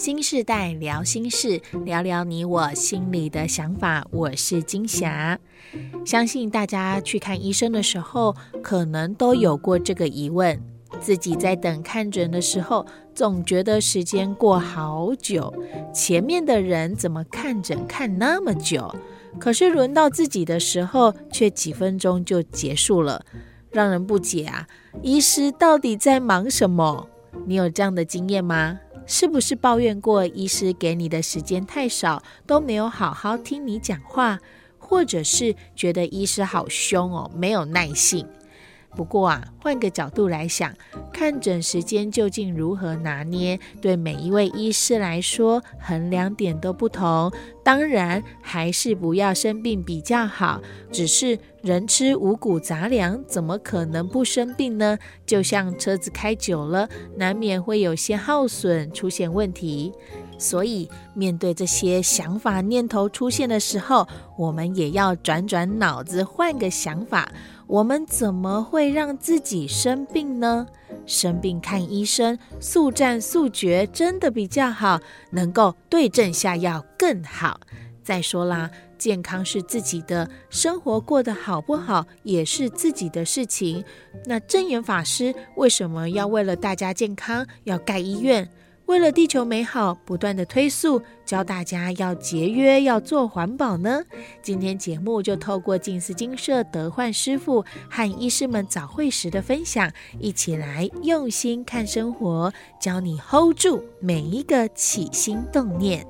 新世代聊心事，聊聊你我心里的想法。我是金霞，相信大家去看医生的时候，可能都有过这个疑问：自己在等看诊的时候，总觉得时间过好久，前面的人怎么看诊看那么久？可是轮到自己的时候，却几分钟就结束了，让人不解啊！医师到底在忙什么？你有这样的经验吗？是不是抱怨过医师给你的时间太少，都没有好好听你讲话，或者是觉得医师好凶哦，没有耐性？不过啊，换个角度来想，看诊时间究竟如何拿捏，对每一位医师来说，衡量点都不同。当然，还是不要生病比较好。只是人吃五谷杂粮，怎么可能不生病呢？就像车子开久了，难免会有些耗损，出现问题。所以，面对这些想法念头出现的时候，我们也要转转脑子，换个想法。我们怎么会让自己生病呢？生病看医生，速战速决，真的比较好，能够对症下药更好。再说啦，健康是自己的，生活过得好不好也是自己的事情。那真言法师为什么要为了大家健康要盖医院？为了地球美好，不断的推速，教大家要节约，要做环保呢。今天节目就透过静思精舍德焕师傅和医师们早会时的分享，一起来用心看生活，教你 hold 住每一个起心动念。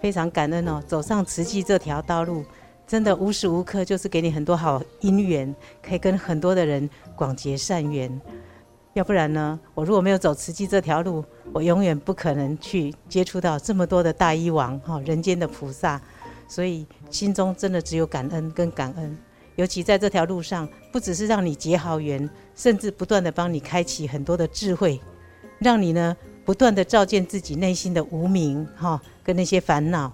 非常感恩哦，走上慈济这条道路，真的无时无刻就是给你很多好因缘，可以跟很多的人广结善缘。要不然呢？我如果没有走慈济这条路，我永远不可能去接触到这么多的大医王哈，人间的菩萨。所以心中真的只有感恩跟感恩。尤其在这条路上，不只是让你结好缘，甚至不断的帮你开启很多的智慧，让你呢不断的照见自己内心的无明哈，跟那些烦恼。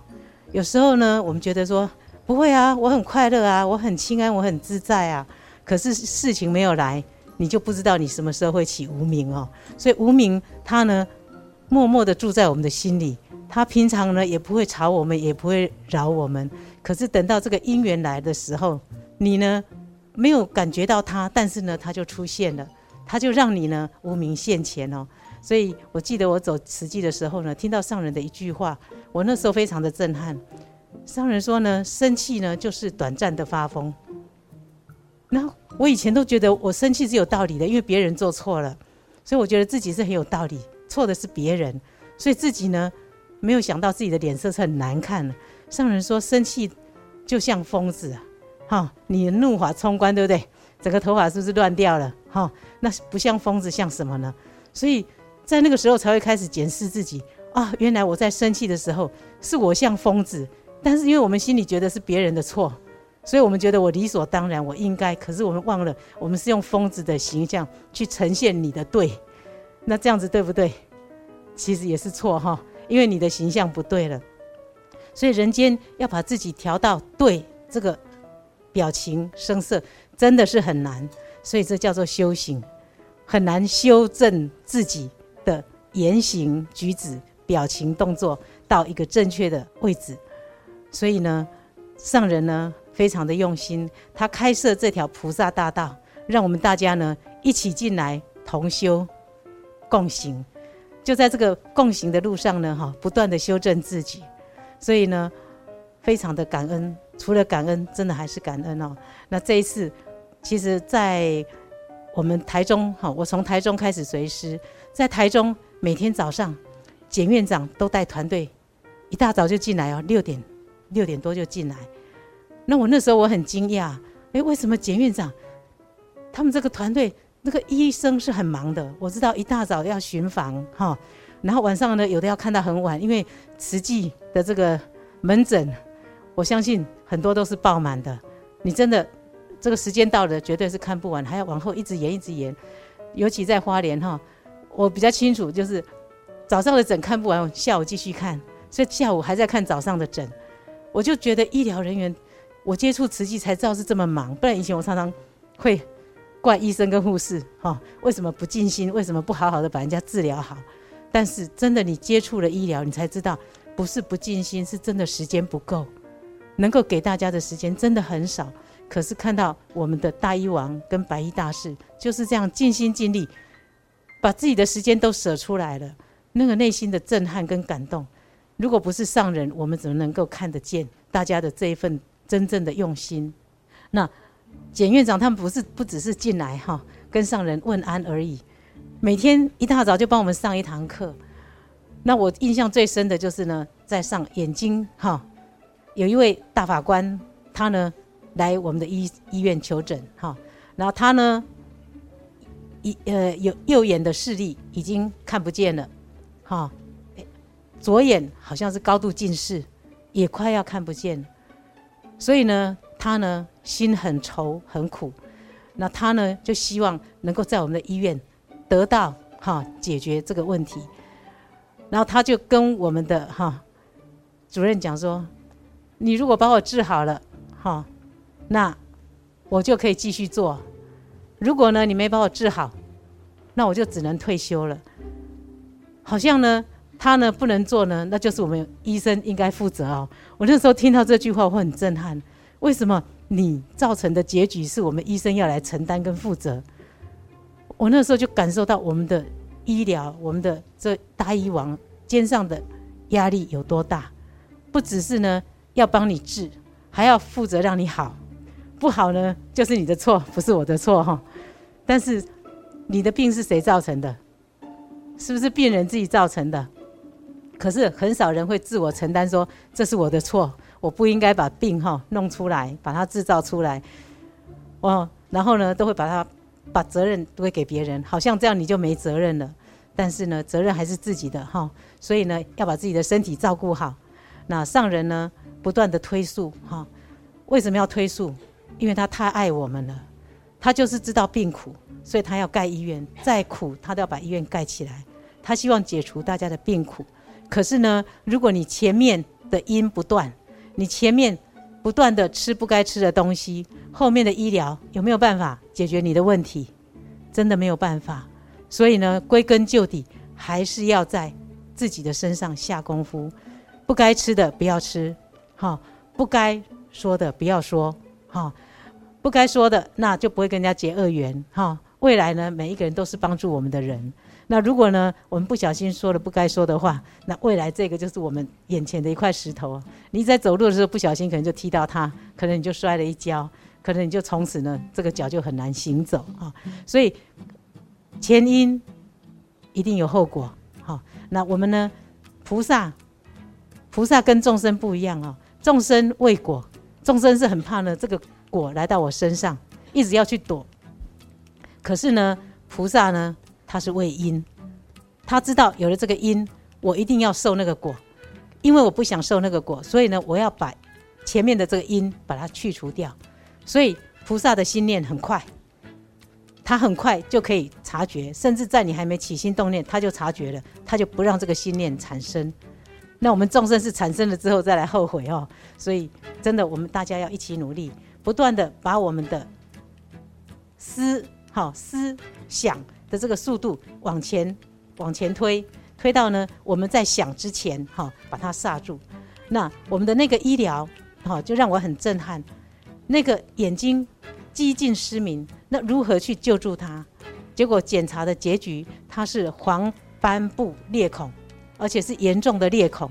有时候呢，我们觉得说不会啊，我很快乐啊，我很清安，我很自在啊。可是事情没有来。你就不知道你什么时候会起无名哦，所以无名它呢，默默地住在我们的心里，它平常呢也不会吵我们，也不会扰我们。可是等到这个因缘来的时候，你呢没有感觉到它，但是呢它就出现了，它就让你呢无名现前哦。所以我记得我走慈济的时候呢，听到上人的一句话，我那时候非常的震撼。上人说呢，生气呢就是短暂的发疯。那我以前都觉得我生气是有道理的，因为别人做错了，所以我觉得自己是很有道理，错的是别人，所以自己呢没有想到自己的脸色是很难看的。上人说生气就像疯子啊，哈，你怒发冲冠，对不对？整个头发是不是乱掉了？哈，那不像疯子像什么呢？所以在那个时候才会开始检视自己啊，原来我在生气的时候是我像疯子，但是因为我们心里觉得是别人的错。所以我们觉得我理所当然，我应该。可是我们忘了，我们是用疯子的形象去呈现你的对，那这样子对不对？其实也是错哈，因为你的形象不对了。所以人间要把自己调到对，这个表情声色真的是很难。所以这叫做修行，很难修正自己的言行举止、表情动作到一个正确的位置。所以呢，上人呢。非常的用心，他开设这条菩萨大道，让我们大家呢一起进来同修共行。就在这个共行的路上呢，哈，不断的修正自己。所以呢，非常的感恩。除了感恩，真的还是感恩哦。那这一次，其实，在我们台中，哈，我从台中开始随师，在台中每天早上，简院长都带团队，一大早就进来哦，六点六点多就进来。那我那时候我很惊讶，哎，为什么简院长他们这个团队那个医生是很忙的？我知道一大早要巡房哈，然后晚上呢有的要看到很晚，因为慈济的这个门诊，我相信很多都是爆满的。你真的这个时间到了，绝对是看不完，还要往后一直延一直延。尤其在花莲哈，我比较清楚，就是早上的诊看不完，下午继续看，所以下午还在看早上的诊，我就觉得医疗人员。我接触慈济才知道是这么忙，不然以前我常常会怪医生跟护士，哈，为什么不尽心？为什么不好好的把人家治疗好？但是真的你接触了医疗，你才知道不是不尽心，是真的时间不够，能够给大家的时间真的很少。可是看到我们的大医王跟白衣大士就是这样尽心尽力，把自己的时间都舍出来了，那个内心的震撼跟感动，如果不是上人，我们怎么能够看得见大家的这一份真正的用心？那简院长他们不是不只是进来哈，跟上人问安而已，每天一大早就帮我们上一堂课。那我印象最深的就是呢，在上眼睛哈，有一位大法官，他呢。来我们的医医院求诊哈，然后他呢，一呃有右眼的视力已经看不见了，哈，左眼好像是高度近视，也快要看不见，所以呢，他呢心很愁很苦，那他呢就希望能够在我们的医院得到哈解决这个问题，然后他就跟我们的哈主任讲说，你如果把我治好了，哈。那我就可以继续做。如果呢，你没把我治好，那我就只能退休了。好像呢，他呢不能做呢，那就是我们医生应该负责哦。我那时候听到这句话，我很震撼。为什么你造成的结局是我们医生要来承担跟负责？我那时候就感受到我们的医疗，我们的这大医王肩上的压力有多大。不只是呢要帮你治，还要负责让你好。不好呢，就是你的错，不是我的错哈。但是你的病是谁造成的？是不是病人自己造成的？可是很少人会自我承担说，这是我的错，我不应该把病哈弄出来，把它制造出来。哦，然后呢，都会把它把责任推给别人，好像这样你就没责任了。但是呢，责任还是自己的哈。所以呢，要把自己的身体照顾好。那上人呢，不断的推诉哈，为什么要推诉？因为他太爱我们了，他就是知道病苦，所以他要盖医院，再苦他都要把医院盖起来。他希望解除大家的病苦。可是呢，如果你前面的因不断，你前面不断的吃不该吃的东西，后面的医疗有没有办法解决你的问题？真的没有办法。所以呢，归根究底，还是要在自己的身上下功夫。不该吃的不要吃，哈，不该说的不要说，哈。不该说的，那就不会跟人家结恶缘哈。未来呢，每一个人都是帮助我们的人。那如果呢，我们不小心说了不该说的话，那未来这个就是我们眼前的一块石头。你在走路的时候不小心，可能就踢到它，可能你就摔了一跤，可能你就从此呢，这个脚就很难行走啊。所以前因一定有后果。好，那我们呢，菩萨，菩萨跟众生不一样啊。众生畏果，众生是很怕呢这个。果来到我身上，一直要去躲。可是呢，菩萨呢，他是为因，他知道有了这个因，我一定要受那个果，因为我不想受那个果，所以呢，我要把前面的这个因把它去除掉。所以菩萨的心念很快，他很快就可以察觉，甚至在你还没起心动念，他就察觉了，他就不让这个心念产生。那我们众生是产生了之后再来后悔哦，所以真的，我们大家要一起努力。不断的把我们的思好思想的这个速度往前往前推，推到呢我们在想之前哈，把它刹住。那我们的那个医疗哈，就让我很震撼。那个眼睛几近失明，那如何去救助他？结果检查的结局，他是黄斑部裂孔，而且是严重的裂孔。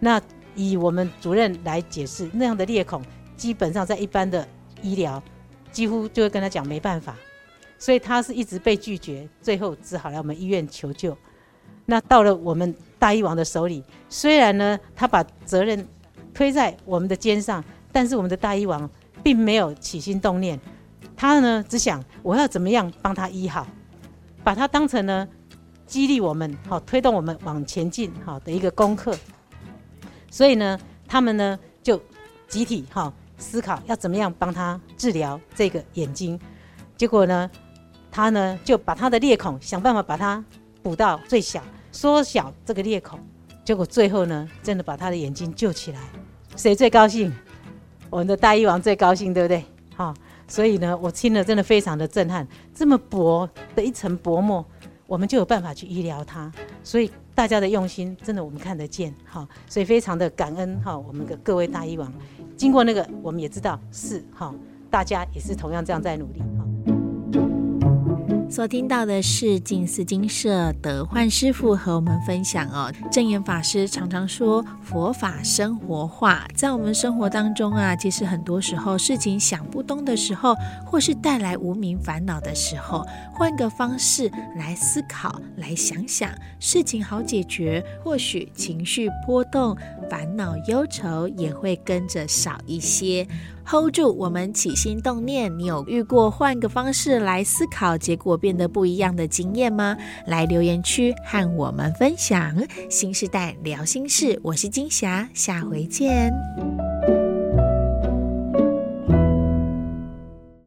那以我们主任来解释，那样的裂孔。基本上在一般的医疗，几乎就会跟他讲没办法，所以他是一直被拒绝，最后只好来我们医院求救。那到了我们大医王的手里，虽然呢他把责任推在我们的肩上，但是我们的大医王并没有起心动念，他呢只想我要怎么样帮他医好，把他当成呢激励我们好推动我们往前进好的一个功课。所以呢，他们呢就集体哈。思考要怎么样帮他治疗这个眼睛，结果呢，他呢就把他的裂孔想办法把它补到最小，缩小这个裂孔，结果最后呢，真的把他的眼睛救起来。谁最高兴？我们的大医王最高兴，对不对？好，所以呢，我听了真的非常的震撼。这么薄的一层薄膜，我们就有办法去医疗它。所以大家的用心，真的我们看得见，哈，所以非常的感恩哈，我们的各位大医王，经过那个，我们也知道是哈，大家也是同样这样在努力哈。所听到的是静思精舍德焕师傅和我们分享哦。证严法师常常说佛法生活化，在我们生活当中啊，其实很多时候事情想不通的时候，或是带来无名烦恼的时候，换个方式来思考，来想想，事情好解决，或许情绪波动、烦恼忧愁也会跟着少一些。Hold 住，我们起心动念，你有遇过换个方式来思考，结果变得不一样的经验吗？来留言区和我们分享。新时代聊心事，我是金霞，下回见。